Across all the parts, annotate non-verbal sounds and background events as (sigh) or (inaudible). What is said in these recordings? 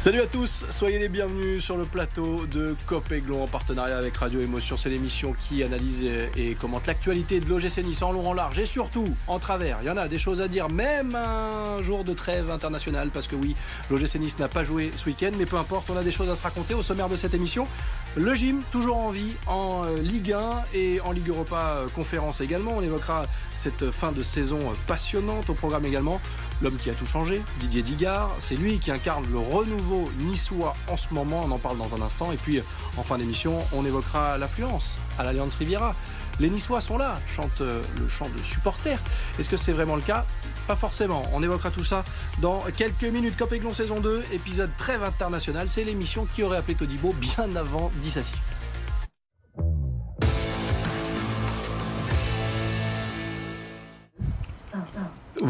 Salut à tous, soyez les bienvenus sur le plateau de Copéglon en partenariat avec Radio Émotion. C'est l'émission qui analyse et commente l'actualité de l'OGC Nice en long, en large et surtout en travers. Il y en a des choses à dire, même un jour de trêve internationale, parce que oui, l'OGC Nice n'a pas joué ce week-end, mais peu importe, on a des choses à se raconter au sommaire de cette émission. Le gym, toujours en vie en euh, Ligue 1 et en Ligue Europa euh, Conférence également. On évoquera cette fin de saison passionnante au programme également. L'homme qui a tout changé, Didier Digard, c'est lui qui incarne le renouveau niçois en ce moment, on en parle dans un instant. Et puis en fin d'émission, on évoquera l'affluence à l'Alliance Riviera. Les Niçois sont là, chantent euh, le chant de supporters. Est-ce que c'est vraiment le cas? Pas forcément. On évoquera tout ça dans quelques minutes. Cop saison 2, épisode trêve international. C'est l'émission qui aurait appelé Todibo bien avant Dissassi.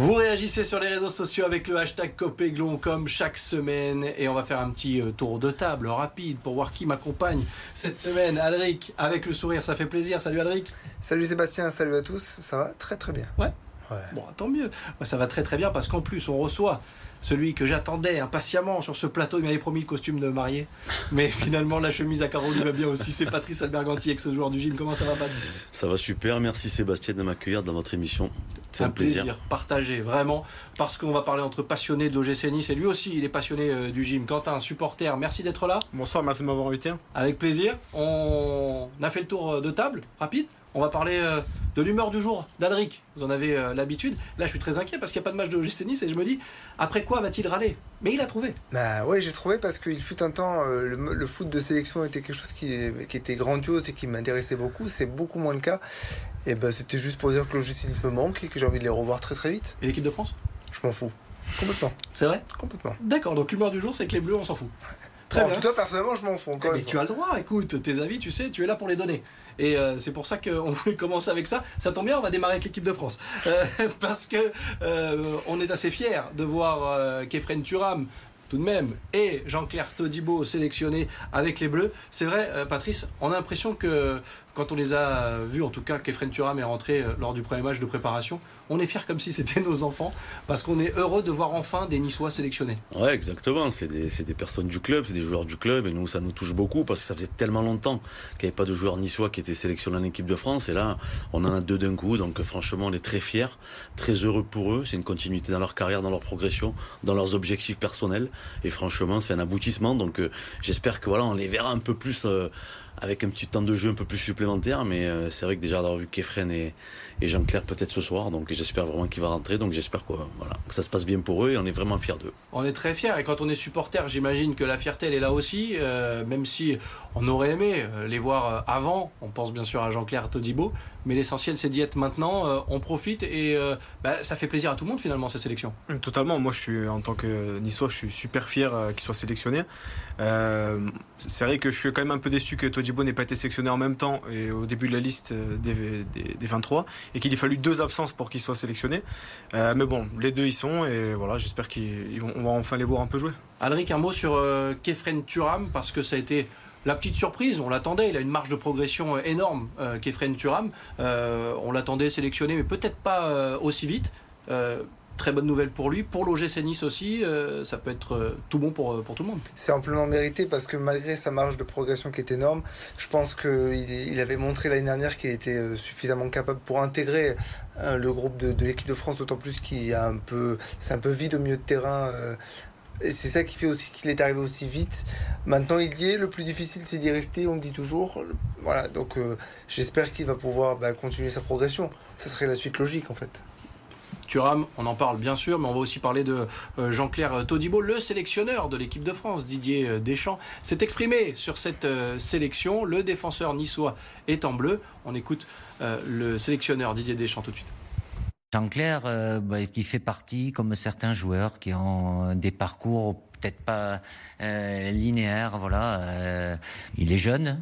Vous réagissez sur les réseaux sociaux avec le hashtag Copéglon comme chaque semaine et on va faire un petit euh, tour de table rapide pour voir qui m'accompagne cette semaine. Alric, avec le sourire, ça fait plaisir. Salut Alric. Salut Sébastien, salut à tous. Ça va très très bien. Ouais. Bon, tant mieux. Ça va très très bien parce qu'en plus on reçoit celui que j'attendais impatiemment sur ce plateau. Il m'avait promis le costume de mariée. Mais (laughs) finalement, la chemise à carreaux lui va bien aussi. C'est Patrice Alberganti, ex-joueur du gym. Comment ça va, Patrice? Ça va super. Merci Sébastien de m'accueillir dans votre émission. C'est un, plaisir. partagé, vraiment. Parce qu'on va parler entre passionnés de l'OGC Nice et lui aussi, il est passionné euh, du gym. Quentin, supporter, merci d'être là. Bonsoir, merci de m'avoir invité. Avec plaisir. On a fait le tour euh, de table, rapide. On va parler euh, de l'humeur du jour d'Adric. Vous en avez euh, l'habitude. Là, je suis très inquiet parce qu'il n'y a pas de match de l'OGC Nice et je me dis, après quoi va-t-il râler? Mais il a trouvé. Bah oui, j'ai trouvé parce qu'il fut un temps, euh, le, foot de sélection était quelque chose qui, était grandiose et qui m'intéressait beaucoup. C'est beaucoup moins le cas. Et ben, c'était juste pour dire que l'OGC Nice me manque et que j'ai envie de les revoir très très vite. Et l'équipe de France? Je m'en fous. Complètement. C'est vrai? Complètement. D'accord, donc l'humeur du jour, c'est que les Bleus, on s'en fout. Très En tout cas, personnellement, je m'en fous. Eh, mais tu as le droit, écoute, tes avis, tu sais, tu es là pour les donner. Et euh, c'est pour ça qu'on voulait commencer avec ça. Ça tombe bien, on va démarrer avec l'équipe de France. Euh, (laughs) parce que euh, on est assez fiers de voir Kefren Turam tout de même, et Jean-Claire Todibo sélectionné avec les Bleus. C'est vrai, Patrice, on a l'impression que quand on les a vus, en tout cas, Kefren Turam est rentré lors du premier match de préparation, on est fiers comme si c'était nos enfants, parce qu'on est heureux de voir enfin des Niçois sélectionnés. Ouais, exactement. C'est des, personnes du club, c'est des joueurs du club, et nous, ça nous touche beaucoup, parce que ça faisait tellement longtemps qu'il n'y avait pas de joueurs niçois qui étaient sélectionnés en équipe de France, et là, on en a deux d'un coup, donc franchement, on est très fiers, très heureux pour eux. C'est une continuité dans leur carrière, dans leur progression, dans leurs objectifs personnels, et franchement, c'est un aboutissement. Donc, euh, j'espère que voilà, on les verra un peu plus. Euh, avec un petit temps de jeu un peu plus supplémentaire, mais euh, c'est vrai que déjà d'avoir vu Kefren et, Jean-Claire peut-être ce soir. Donc j'espère vraiment qu'il va rentrer. Donc j'espère que, voilà, que ça se passe bien pour eux et on est vraiment fiers d'eux. On est très fiers et quand on est supporter, j'imagine que la fierté elle est là aussi. Euh, même si on aurait aimé euh, les voir avant, on pense bien sûr à Jean-Claire Todibo, mais l'essentiel c'est d'y être maintenant. Euh, on profite et bah, ça fait plaisir à tout le monde finalement cette sélection. Totalement. Moi je suis en tant que Niçois, je suis super fier qu'il soit sélectionné. c'est vrai que je suis quand même un peu déçu que Todibo n'ait pas été sélectionné en même temps et au début de la liste des, des, des 23 et qu'il ait fallu deux absences pour qu'il soit sélectionné. Euh, mais bon, les deux y sont et voilà, j'espère qu'on va enfin les voir un peu jouer. Alric, un mot sur euh, Kefren Turam parce que ça a été la petite surprise, on l'attendait, il a une marge de progression euh, énorme, Kefren Turam. on l'attendait sélectionné, mais peut-être pas aussi vite très bonne nouvelle pour lui. Pour l'OGC Nice aussi, euh, ça peut être euh, tout bon pour, euh, tout le monde. C'est amplement mérité parce que malgré sa marge de progression qui est énorme, je pense qu'il il avait montré l'année dernière qu'il était suffisamment capable pour intégrer le groupe de, l'équipe de France, d'autant plus qu'il a un peu, c'est un peu vide au milieu de terrain. C'est ça qui fait aussi qu'il est arrivé aussi vite. Maintenant, il y est. Le plus difficile, c'est d'y rester, on le dit toujours. Voilà, donc j'espère qu'il va pouvoir bah, continuer sa progression. Ça serait la suite logique, en fait. Thuram, on en parle bien sûr, mais on va aussi parler de euh, Jean-Claire Todibo, le sélectionneur de l'équipe de France, Didier euh, Deschamps, s'est exprimé sur cette euh, sélection. Le défenseur niçois est en bleu. On écoute le sélectionneur Didier Deschamps tout de suite. Jean-Claire, bah, qui fait partie, comme certains joueurs, qui ont des parcours peut-être pas linéaires. Voilà, il est jeune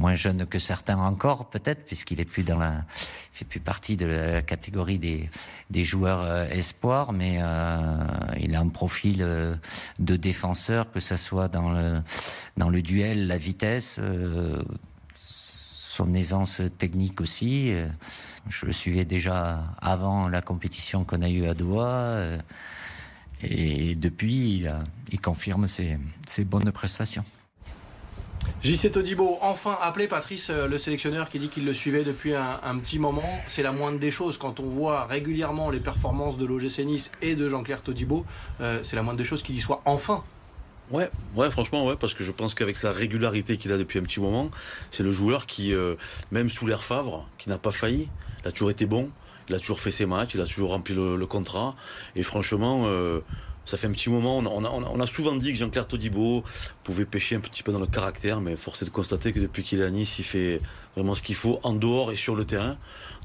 moins jeune que certains encore peut-être puisqu'il est plus dans la fait plus partie de la catégorie des des joueurs euh, espoirs mais euh, il a un profil euh, de défenseur que ça soit dans le dans le duel la vitesse euh, son aisance technique aussi je le suivais déjà avant la compétition qu'on a eue à Doha Et depuis, il, confirme ses, bonnes prestations. JC Todibo, enfin appelé Patrice, euh, le sélectionneur qui dit qu'il le suivait depuis un, petit moment. C'est la moindre des choses quand on voit régulièrement les performances de l'OGC Nice et de Jean-Claire Todibo. Euh, c'est la moindre des choses qu'il y soit enfin. Ouais, ouais, franchement, ouais, parce que je pense qu'avec sa régularité qu'il a depuis un petit moment, c'est le joueur qui, euh, même sous l'air Favre, qui n'a pas failli, il a toujours été bon, il a toujours fait ses matchs, il a toujours rempli le, contrat. Et franchement, euh, ça fait un petit moment. On a, souvent dit que Jean-Claire Todibo pouvait pêcher un petit peu dans le caractère, mais force est de constater que depuis qu'il est à Nice, il fait vraiment ce qu'il faut en dehors et sur le terrain.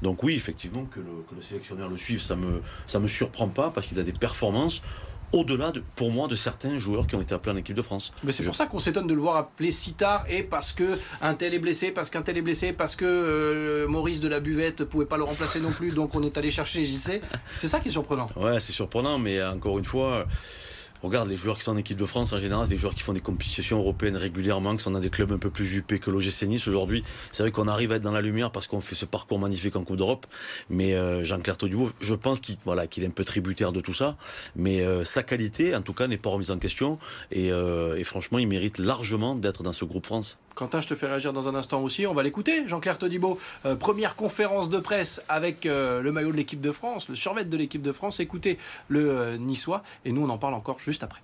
Donc oui, effectivement, que le, sélectionneur le suive, ça me, ça me surprend pas parce qu'il a des performances au-delà, de, pour moi, de certains joueurs qui ont été appelés en équipe de France. Mais c'est pour ça qu'on s'étonne de le voir appelé si tard et parce que un tel est blessé, parce qu'un tel est blessé, parce que euh, Maurice de la Buvette pouvait pas le remplacer non plus, donc on est allé chercher JC. C'est ça qui est surprenant. Ouais, c'est surprenant, mais encore une fois. Regarde, les joueurs qui sont en équipe de France, en général, c'est des joueurs qui font des compétitions européennes régulièrement, qui sont dans des clubs un peu plus jupés que l'OGC Nice. Aujourd'hui, c'est vrai qu'on arrive à être dans la lumière parce qu'on fait ce parcours magnifique en Coupe d'Europe. Mais euh, Jean-Claire Todibo, je pense qu'il voilà, qu'il est un peu tributaire de tout ça. Mais euh, sa qualité, en tout cas, n'est pas remise en question. Et, euh, et franchement, il mérite largement d'être dans ce groupe France. Quentin, je te fais réagir dans un instant aussi. On va l'écouter. Jean-Claire Todibo, première conférence de presse avec le maillot de l'équipe de France, le survêt de l'équipe de France. Écoutez le Niçois. Et nous, on en parle encore juste après.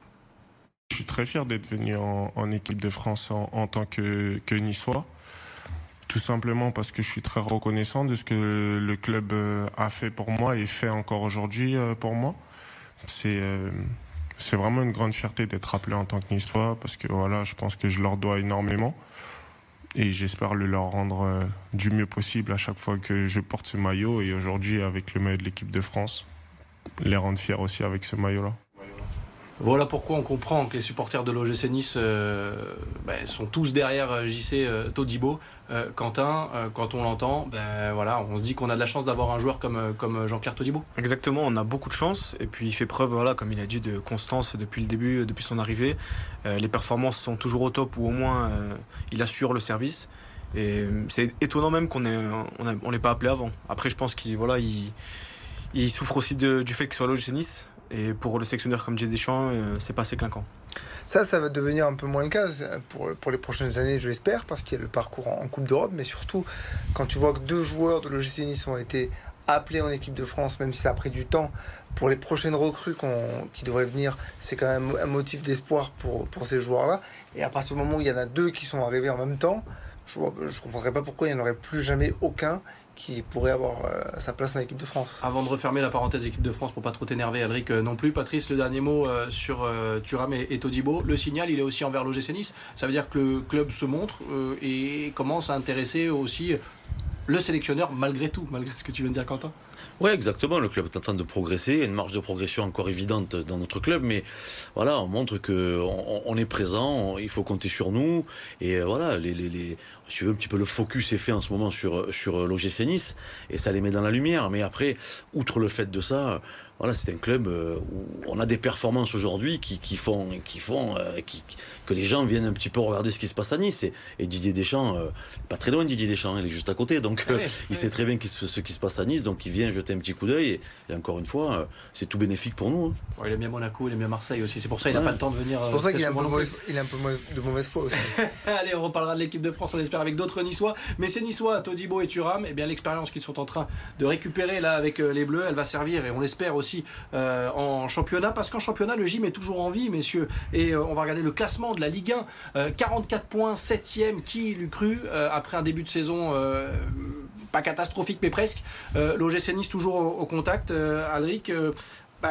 Je suis très fier d'être venu en, équipe de France en, tant que, que niçois. Tout simplement parce que je suis très reconnaissant de ce que le club euh, a fait pour moi et fait encore aujourd'hui euh, pour moi. C'est euh, c'est vraiment une grande fierté d'être appelé en tant que niçois parce que voilà, je pense que je leur dois énormément et j'espère le leur rendre du mieux possible à chaque fois que je porte ce maillot et aujourd'hui avec le maillot de l'équipe de France, les rendre fiers aussi avec ce maillot-là. Voilà pourquoi on comprend que les supporters de l'OGC Nice euh, ben, sont tous derrière euh, JC euh, Todibo. Quentin, quand on l'entend, ben, voilà, on se dit qu'on a de la chance d'avoir un joueur comme, Jean-Claire Todibo. Exactement, on a beaucoup de chance. Et puis il fait preuve, voilà, comme il a dit, de constance depuis le début, depuis son arrivée. les performances sont toujours au top ou au moins il assure le service. Et c'est étonnant même qu'on on, l'ait pas appelé avant. Après, je pense qu'il voilà, il, souffre aussi du fait qu'il soit l'OGC Nice. Et pour le sectionnaire comme Jay Deschamps, euh, c'est pas assez clinquant. Ça, ça va devenir un peu moins le cas pour, pour les prochaines années, je l'espère, parce qu'il y a le parcours en, Coupe d'Europe, mais surtout quand tu vois que deux joueurs de l'OGC Nice ont été appelés en équipe de France, même si ça a pris du temps, pour les prochaines recrues qui devraient venir, c'est quand même un motif d'espoir pour, pour ces joueurs-là. Et à partir du moment où il y en a deux qui sont arrivés en même temps, je ne comprendrais pas pourquoi il n'y en aurait plus jamais aucun qui pourrait avoir euh, sa place en équipe de France. Avant de refermer la parenthèse équipe de France pour pas trop t'énerver, Alric euh, non plus. Patrice, le dernier mot euh, sur Thuram et, Todibo. Le signal, il est aussi envers l'OGC Nice. Ça veut dire que le club se montre et commence à intéresser aussi le sélectionneur malgré tout, malgré ce que tu viens de dire, Quentin. Oui, exactement. Le club est en train de progresser. Une marge de progression encore évidente dans notre club, mais voilà, on montre que on, est présent. il faut compter sur nous. Et voilà, si tu veux, un petit peu le focus est fait en ce moment sur sur l'OGC Nice, et ça les met dans la lumière. Mais après, outre le fait de ça, voilà, c'est un club euh, où on a des performances aujourd'hui qui, qui, font, qui font euh, qui, que les gens viennent un petit peu regarder ce qui se passe à Nice. Et, Didier Deschamps, euh, pas très loin Didier Deschamps, il est juste à côté. Donc ah il sait très bien ce qui se passe à Nice. Donc il vient jeter un petit coup d'œil. Et, encore une fois, c'est tout bénéfique pour nous. Hein. il aime bien Monaco, il aime bien Marseille aussi. C'est pour ça qu'il n'a pas le temps de venir. C'est pour ça qu'il a, un peu de mauvaise foi aussi. (laughs) Allez, on reparlera de l'équipe de France, on espère, avec d'autres Niçois. Mais ces Niçois, Todibo et Thuram, et eh bien l'expérience qu'ils sont en train de récupérer là avec les Bleus, elle va servir et on l'espère aussi euh, en championnat, parce qu'en championnat, le gym est toujours en vie, messieurs. Et euh, on va regarder le classement de la Ligue 1. 44 euh, points, 7ème, qui l'eût cru, après un début de saison pas catastrophique, mais presque. L'OGC Nice toujours au, contact. Alric, ben,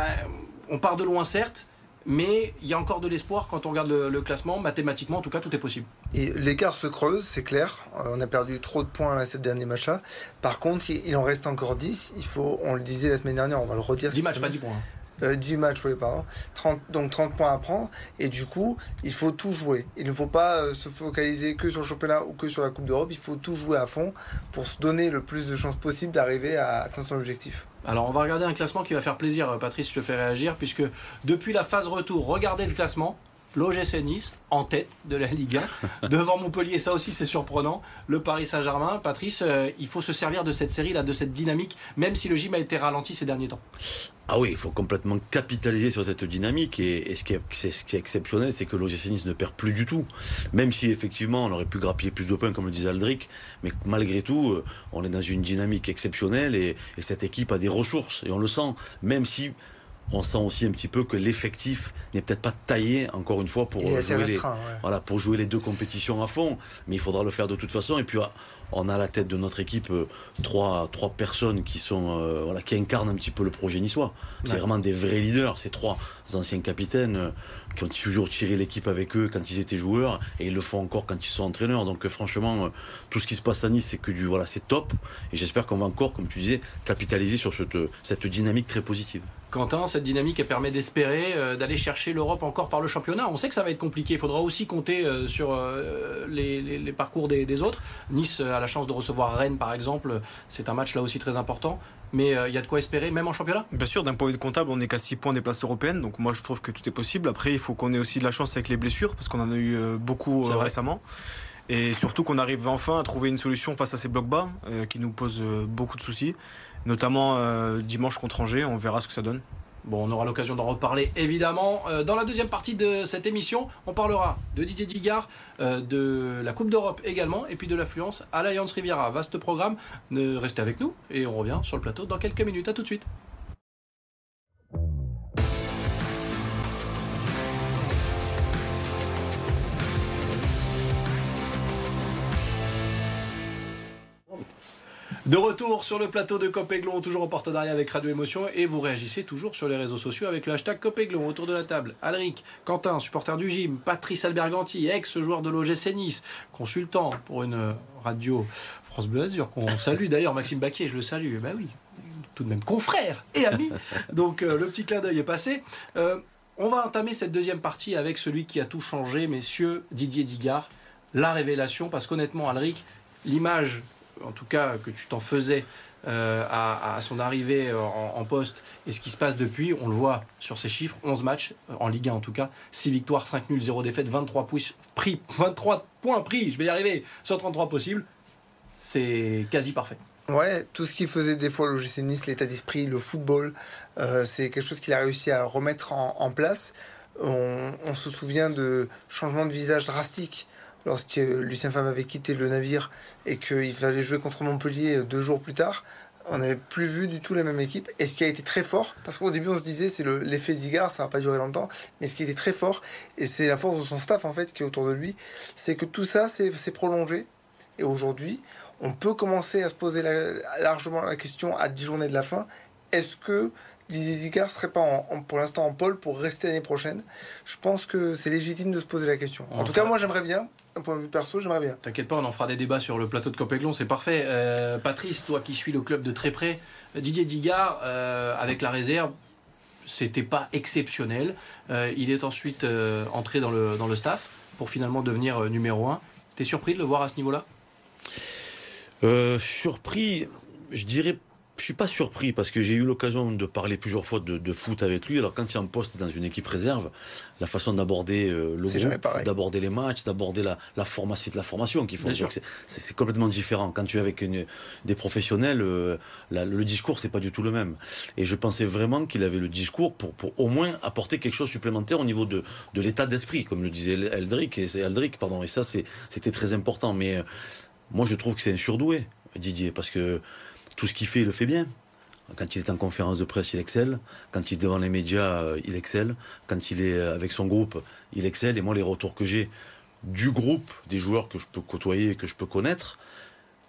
on part de loin, certes. Mais il y a encore de l'espoir quand on regarde le, classement. Mathématiquement, en tout cas, tout est possible. Et l'écart se creuse, c'est clair. Euh, on a perdu trop de points à cette dernier match-là. Par contre, il en reste encore 10. Il faut, on le disait la semaine dernière, on va le redire. 10 matchs, pas 10 points. 10 euh, matchs, oui, pardon. 30, donc 30 points à prendre. Et du coup, il faut tout jouer. Il ne faut pas euh, se focaliser que sur le championnat ou que sur la Coupe d'Europe. Il faut tout jouer à fond pour se donner le plus de chances possible d'arriver à atteindre son objectif. Alors on va regarder un classement qui va faire plaisir, euh, Patrice, je te fais réagir, puisque depuis la phase retour, regardez le classement. L'OGC Nice en tête de la Ligue 1, (laughs) devant Montpellier, ça aussi c'est surprenant. Le Paris Saint-Germain, Patrice, euh, il faut se servir de cette série là, de cette dynamique, même si le gym a été ralenti ces derniers temps. Ah oui, il faut complètement capitaliser sur cette dynamique. Et, ce, qui est, ce, qui est, exceptionnel, c'est que l'OGC Nice ne perd plus du tout. Même si effectivement on aurait pu grappiller plus de points, comme le disait Aldric, mais malgré tout, euh, on est dans une dynamique exceptionnelle et, et cette équipe a des ressources. Et on le sent, même si on sent aussi un petit peu que l'effectif n'est peut-être pas taillé, encore une fois, pour jouer, les, voilà, pour jouer les deux compétitions à fond. Mais il faudra le faire de toute façon. Et puis, on a à la tête de notre équipe euh, trois, trois personnes qui, sont, euh, voilà, qui incarnent un petit peu le projet niçois. C'est vraiment des vrais leaders. Ces trois anciens capitaines euh, qui ont toujours tiré l'équipe avec eux quand ils étaient joueurs et ils le font encore quand ils sont entraîneurs. Donc franchement, tout ce qui se passe à Nice, c'est que du voilà, c'est top. Et j'espère qu'on va encore, comme tu disais, capitaliser sur cette, cette dynamique très positive. Quentin, cette dynamique elle permet d'espérer d'aller chercher l'Europe encore par le championnat. On sait que ça va être compliqué. Il faudra aussi compter sur les, les, parcours des, des, autres. Nice a la chance de recevoir Rennes, par exemple. C'est un match là aussi très important. Mais euh, il y a de quoi espérer, même en championnat? Bien sûr, d'un point de vue comptable, on n'est qu'à 6 points des places européennes. Donc moi, je trouve que tout est possible. Après, il faut qu'on ait aussi de la chance avec les blessures, parce qu'on en a eu euh, beaucoup euh, récemment. Et surtout qu'on arrive enfin à trouver une solution face à ces blocs bas qui nous posent beaucoup de soucis. Notamment dimanche contre Angers, on verra ce que ça donne. Bon, on aura l'occasion d'en reparler évidemment. Euh, dans la deuxième partie de cette émission, on parlera de Didier Digard, euh, de la Coupe d'Europe également, et puis de l'affluence à l'Alliance Riviera. Vaste programme. restez avec nous et on revient sur le plateau dans quelques minutes. À tout de suite. De retour sur le plateau de Copéglon, toujours en partenariat avec Radio Émotion, et vous réagissez toujours sur les réseaux sociaux avec le hashtag Copéglon autour de la table. Alric, Quentin, supporter du gym, Patrice Alberganti, ex-joueur de l'OGC Nice, consultant pour une radio France Bleu Azur, qu'on salue d'ailleurs, Maxime Baquier, je le salue, ben oui, tout de même confrère et ami. Donc euh, le petit clin d'œil est passé. Euh, on va entamer cette deuxième partie avec celui qui a tout changé, messieurs, Didier Digard, la révélation, parce qu'honnêtement, Alric, l'image en tout cas que tu t'en faisais euh, à, son arrivée en, poste et ce qui se passe depuis, on le voit sur ces chiffres, 11 matchs euh, en Ligue 1 en tout cas, 6 victoires, 5 nuls, 0 défaites, 23, pris, (laughs) 23 points pris, je vais y arriver, 133 possibles, c'est quasi parfait. Ouais, tout ce qui faisait des fois l'OGC Nice, l'état d'esprit, le football, euh, c'est quelque chose qu'il a réussi à remettre en, place. On, on, se souvient de changements de visage drastiques lorsque Lucien Favre avait quitté le navire et qu'il fallait jouer contre Montpellier deux jours plus tard, on n'avait plus vu du tout la même équipe. Et ce qui a été très fort, parce qu'au début on se disait c'est l'effet Zigard, ça va pas durer longtemps, mais ce qui a été très fort, et c'est la force de son staff en fait qui est autour de lui, c'est que tout ça s'est prolongé. Et aujourd'hui, on peut commencer à se poser largement la question à 10 journées de la fin, est-ce que Didier Zigard serait pas pour l'instant en pôle pour rester l'année prochaine? Je pense que c'est légitime de se poser la question. En, tout cas, moi j'aimerais bien, d'un point de vue perso, j'aimerais bien. T'inquiète pas, on en fera des débats sur le plateau de Copéglon, c'est parfait. Euh, Patrice, toi qui suis le club de très près, Didier Digard, euh, avec la réserve, c'était pas exceptionnel. Euh, il est ensuite entré dans le, dans le staff pour finalement devenir numéro 1. T'es surpris de le voir à ce niveau-là? Surpris, je dirais je suis pas surpris parce que j'ai eu l'occasion de parler plusieurs fois de, foot avec lui. Alors quand il est en poste dans une équipe réserve, la façon d'aborder euh, le groupe, d'aborder les matchs, d'aborder la, la formation, c'est de la formation qu'il faut. C'est complètement différent. Quand tu es avec des professionnels, euh, le discours c'est pas du tout le même. Et je pensais vraiment qu'il avait le discours pour, pour au moins apporter quelque chose supplémentaire au niveau de, de l'état d'esprit, comme le disait Eldrick et Eldrick, pardon. Et ça c'était très important. Mais euh, moi je trouve que c'est un surdoué, Didier, parce que tout ce qu'il fait, il le fait bien. Quand il est en conférence de presse, il excelle. Quand il est devant les médias, euh, il excelle. Quand il est euh, avec son groupe, il excelle. Et moi, les retours que j'ai du groupe des joueurs que je peux côtoyer et que je peux connaître,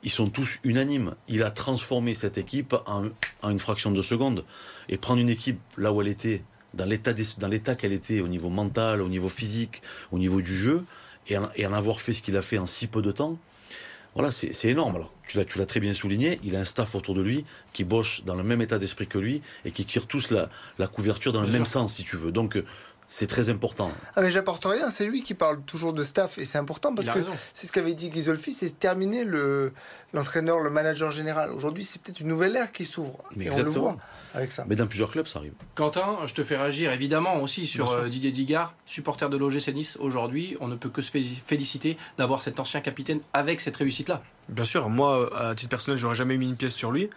ils sont tous unanimes. Il a transformé cette équipe en, une fraction de seconde. Et prendre une équipe là où elle était, dans l'état qu'elle était au niveau mental, au niveau physique, au niveau du jeu, et et en avoir fait ce qu'il a fait en si peu de temps, voilà, c'est énorme. Alors, tu l'as très bien souligné, il a un staff autour de lui qui bosse dans le même état d'esprit que lui et qui tire tous la, la couverture dans le même sens, si tu veux. Donc, euh, c'est très important. Ah mais j'apporte rien, c'est lui qui parle toujours de staff et c'est important parce que c'est ce qu'avait dit Ghisolfi, c'est terminer le l'entraîneur, le manager général. Aujourd'hui, c'est peut-être une nouvelle ère qui s'ouvre et on le voit avec ça. Mais dans plusieurs clubs, ça arrive. Quentin, je te fais réagir évidemment aussi sur euh, Didier Digard, supporter de l'OGC Nice aujourd'hui. On ne peut que se féliciter d'avoir cet ancien capitaine avec cette réussite-là. Bien sûr, moi, à titre personnel, j'aurais jamais mis une pièce sur lui.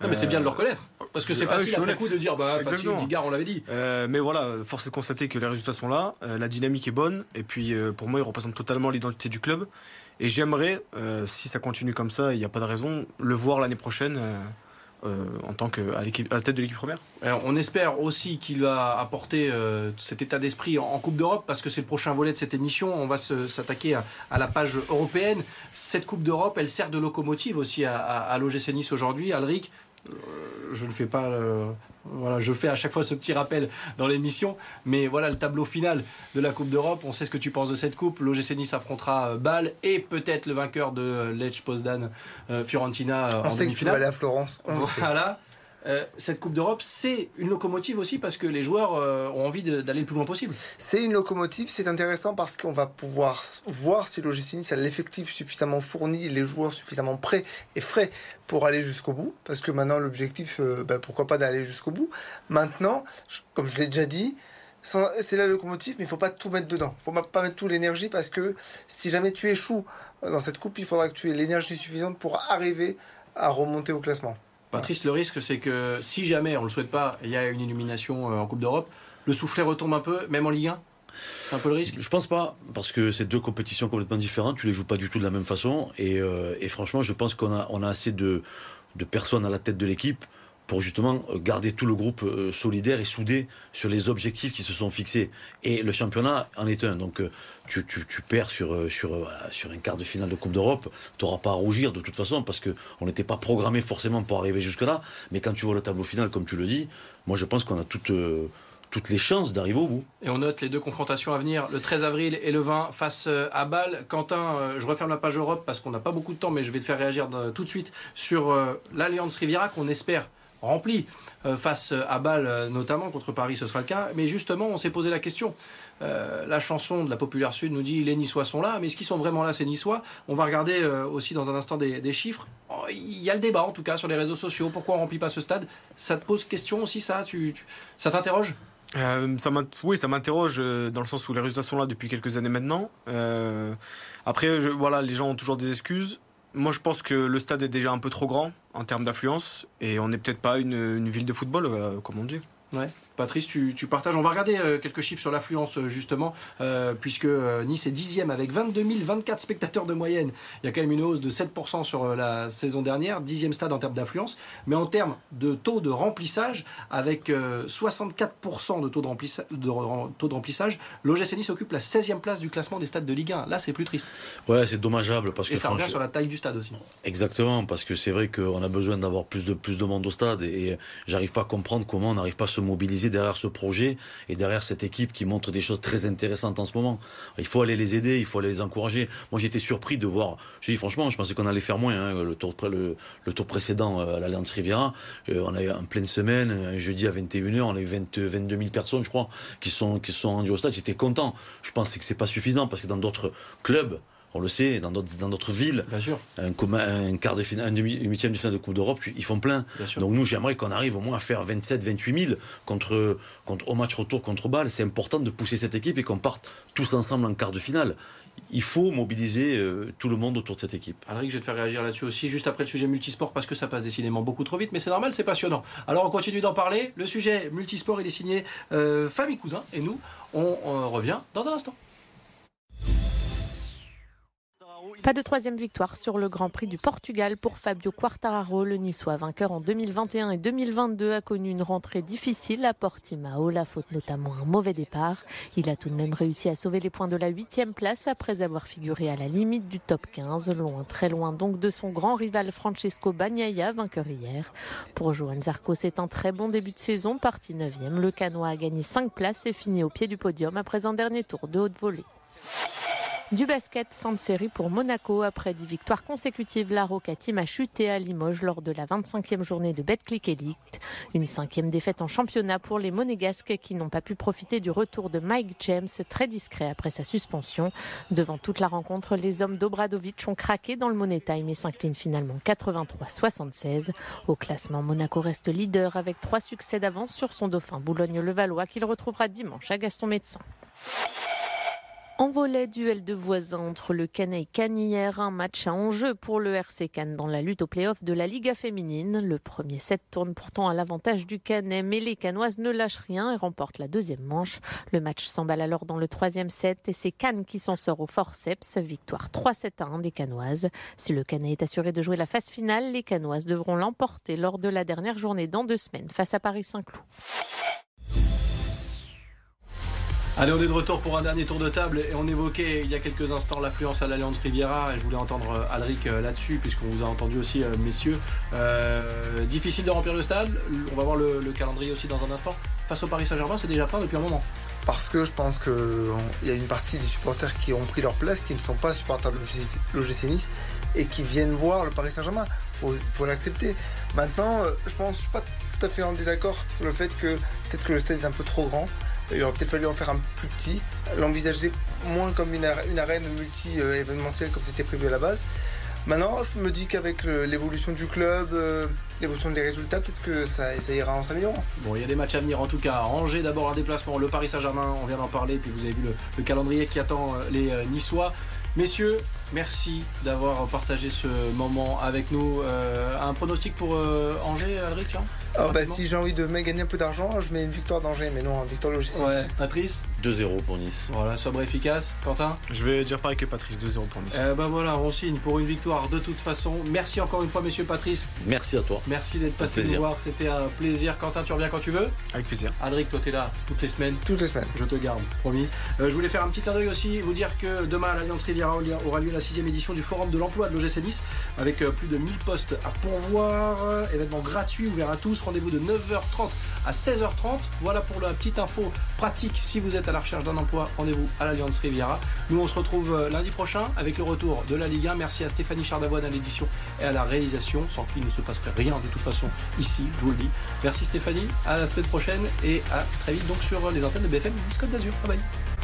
Non, mais c'est bien de le reconnaître. Parce que c'est Ah, facile suis après honnête. coup de dire, bah, facile, Exactement. Digard, on l'avait dit. Euh, mais voilà, force est de constater que les résultats sont là, euh, la dynamique est bonne, et puis euh, pour moi, il représente totalement l'identité du club. Et j'aimerais, si ça continue comme ça, il n'y a pas de raison, le voir l'année prochaine en tant que à, à la tête de l'équipe première. Alors, on espère aussi qu'il va apporter cet état d'esprit en, en Coupe d'Europe parce que c'est le prochain volet de cette émission. On va s'attaquer à, à la page européenne. Cette Coupe d'Europe, elle sert de locomotive aussi à, à, l'OGC Nice aujourd'hui. Alric, je ne fais pas. euh, voilà, je fais à chaque fois ce petit rappel dans l'émission, mais voilà le tableau final de la Coupe d'Europe. On sait ce que tu penses de cette coupe. L'OGC Nice affrontera euh, Bâle et peut-être le vainqueur de euh, Lech Poznan euh, Fiorentina euh, On en sait que tu vas aller à Florence. On. Voilà. Euh, cette Coupe d'Europe, c'est une locomotive aussi parce que les joueurs euh, ont envie d'aller le plus loin possible. C'est une locomotive, c'est intéressant parce qu'on va pouvoir voir si l'OGC Nice a l'effectif suffisamment fourni, les joueurs suffisamment prêts et frais pour aller jusqu'au bout. Parce que maintenant, l'objectif, euh, ben, pourquoi pas d'aller jusqu'au bout. Maintenant, comme je l'ai déjà dit, c'est la locomotive, mais il faut pas tout mettre dedans. Il faut pas mettre toute l'énergie parce que si jamais tu échoues dans cette coupe, il faudra que tu aies l'énergie suffisante pour arriver à remonter au classement. Patrice, le risque, c'est que si jamais, on ne le souhaite pas, il y a une illumination euh, en Coupe d'Europe, le soufflet retombe un peu, même en Ligue 1 C'est un peu le risque? Je pense pas, parce que c'est deux compétitions complètement différentes, tu les joues pas du tout de la même façon, et, euh, franchement, je pense qu'on a, assez de personnes à la tête de l'équipe pour justement euh, garder tout le groupe euh, solidaire et soudé sur les objectifs qui se sont fixés. Et le championnat en est un. Donc euh, tu, perds sur, un quart de finale de Coupe d'Europe, tu n'auras pas à rougir de toute façon, parce qu'on n'était pas programmé forcément pour arriver jusque-là. Mais quand tu vois le tableau final, comme tu le dis, moi je pense qu'on a toutes, les chances d'arriver au bout. Et on note les deux confrontations à venir, le 13 avril et le 20 face à Bâle. Quentin, je referme la page Europe parce qu'on n'a pas beaucoup de temps, mais je vais te faire réagir tout de suite sur l'Alliance Riviera qu'on espère remplie euh, face à Bâle, euh, notamment contre Paris, ce sera le cas. Mais justement, on s'est posé la question. Euh, la chanson de la Populaire Sud nous dit les Niçois sont là, mais est-ce qu'ils sont vraiment là ces Niçois? On va regarder aussi dans un instant des, chiffres. Oh, Il y a le débat en tout cas sur les réseaux sociaux. Pourquoi on remplit pas ce stade? Ça te pose question aussi ça? Ça t'interroge? Oui, ça m'interroge dans le sens où les résultats sont là depuis quelques années maintenant. Après, voilà, les gens ont toujours des excuses. Moi, je pense que le stade est déjà un peu trop grand en termes d'affluence et on n'est peut-être pas une, ville de football, euh, comme on dit. Patrice, tu, tu partages. On va regarder euh, quelques chiffres sur l'affluence, euh, justement, euh, puisque Nice est dixième avec 22 024 spectateurs de moyenne. Il y a quand même une hausse de 7% sur la saison dernière, dixième stade en termes d'affluence. Mais en termes de taux de remplissage, avec euh, 64% de taux de, remplissa- de taux de remplissage, l'OGC Nice occupe la 16e place du classement des stades de Ligue 1. Là, c'est plus triste. Ouais, c'est dommageable parce Et que ça revient sur la taille du stade aussi. Exactement, parce que c'est vrai qu'on a besoin d'avoir plus de, plus de monde au stade et, et j'arrive pas à comprendre comment on n'arrive pas à se mobiliser derrière ce projet et derrière cette équipe qui montre des choses très intéressantes en ce moment. Il faut aller les aider, il faut aller les encourager. Moi j'étais surpris de voir, je dis franchement, je pensais qu'on allait faire moins hein, le, tour, le, le tour précédent euh, à l'Alliance Riviera. Euh, on a en pleine semaine, un jeudi à 21h, on a eu 20 22 000 personnes je crois qui sont, qui sont rendues au stade. J'étais content. Je pensais que c'est pas suffisant parce que dans d'autres clubs, on le sait, dans d'autres dans d'autres villes, Bien sûr, un, quart de finale, un demi, une huitième de finale de Coupe d'Europe, ils font plein. Donc nous, j'aimerais qu'on arrive au moins à faire 27, 28 000 contre, contre, au match retour contre Bâle. C'est important de pousser cette équipe et qu'on parte tous ensemble en quart de finale. Il faut mobiliser euh, tout le monde autour de cette équipe. Alric, je vais te faire réagir là-dessus aussi, juste après le sujet multisport, parce que ça passe décidément beaucoup trop vite, mais c'est normal, c'est passionnant. Alors on continue d'en parler. Le sujet multisport, il est signé euh, Famille Cousin, et nous, on, on revient dans un instant. Pas de troisième victoire sur le Grand Prix du Portugal pour Fabio Quartararo. Le Niçois vainqueur en 2021 et 2022 a connu une rentrée difficile à Portimao, la faute notamment un mauvais départ. Il a tout de même réussi à sauver les points de la huitième place après avoir figuré à la limite du top 15, loin, très loin donc de son grand rival Francesco Bagnaia, vainqueur hier. Pour Johan Zarco, c'est un très bon début de saison, parti 9e. Le Canois a gagné 5 places et fini au pied du podium après un dernier tour de haute volée. Du basket, fin de série pour Monaco. Après 10 victoires consécutives, la Roca a chuté à Limoges lors de la 25e journée de Betclic Elite. Une cinquième défaite en championnat pour les Monégasques qui n'ont pas pu profiter du retour de Mike James, très discret après sa suspension. Devant toute la rencontre, les hommes d'Obradovic ont craqué dans le Money Time et s'inclinent finalement 83-76. Au classement, Monaco reste leader avec trois succès d'avance sur son dauphin Boulogne-Levallois qu'il retrouvera dimanche à Gaston Médecin. En volet, duel de voisins entre le Canet et Cannes un match à enjeu pour le RC Cannes dans la lutte au play-off de la Liga féminine. Le premier set tourne pourtant à l'avantage du Canet, mais les Canoises ne lâchent rien et remportent la deuxième manche. Le match s'emballe alors dans le troisième set et c'est Cannes qui s'en sort au forceps. Victoire 3-7 à 1 des Canoises. Si le Canet est assuré de jouer la phase finale, les Canoises devront l'emporter lors de la dernière journée dans deux semaines face à Paris-Saint-Cloud. Allez, on est de retour pour un dernier tour de table et on évoquait il y a quelques instants l'affluence à l'Alliance Riviera et je voulais entendre euh, Alric euh, là-dessus puisqu'on vous a entendu aussi, euh, messieurs. Difficile de remplir le stade, on va voir le, le calendrier aussi dans un instant. Face au Paris Saint-Germain, c'est déjà plein depuis un moment. Parce que je pense qu'il y a une partie des supporters qui ont pris leur place, qui ne sont pas supporters de l'OGC Nice et qui viennent voir le Paris Saint-Germain. Il faut, faut l'accepter. Maintenant, je pense, je suis pas tout à fait en désaccord sur le fait que peut-être que le stade est un peu trop grand. Il aurait peut-être fallu en faire un plus petit, l'envisager moins comme une, arène multi-événementielle comme c'était prévu à la base. Maintenant, je me dis qu'avec l'évolution du club, euh, l'évolution des résultats, peut-être que ça, ira en s'améliorant. Bon, il y a des matchs à venir en tout cas. Angers d'abord un déplacement, le Paris Saint-Germain, on vient d'en parler, puis vous avez vu le, le calendrier qui attend les euh, Niçois. Messieurs, merci d'avoir partagé ce moment avec nous. Euh, un pronostic pour euh, Angers, Alric tiens? Oh, bah, Si j'ai envie de gagner un peu d'argent, je mets une victoire d'Angers, mais non, une victoire logistique. Ouais, Patrice 2-0 pour Nice. Voilà, sobre et efficace. Quentin Je vais dire pareil que Patrice, 2-0 pour Nice. Eh ben voilà, on signe pour une victoire de toute façon. Merci encore une fois, messieurs Patrice. Merci à toi. Merci d'être passé nous voir, c'était un plaisir. Quentin, tu reviens quand tu veux Avec plaisir. Alric, toi t'es là toutes les semaines Toutes les semaines. Je te garde, promis. Euh, je voulais faire un petit clin d'œil aussi, vous dire que demain à l'Alliance Riviera aura lieu la sixième édition du Forum de l'emploi de l'OGC Nice avec plus de 1000 postes à pourvoir. Événement gratuit, ouvert à tous. Rendez-vous de 9h30 à 16h30. Voilà pour la petite info pratique si vous êtes à la recherche d'un emploi. Rendez-vous à l'Alliance Riviera. Nous, on se retrouve lundi prochain avec le retour de la Ligue 1. Merci à Stéphanie Chardavoine à l'édition et à la réalisation, sans qui ne se passerait rien de toute façon ici, je vous le dis. Merci Stéphanie, à la semaine prochaine et à très vite sur les antennes de BFM Discord d'Azur. Bye bye.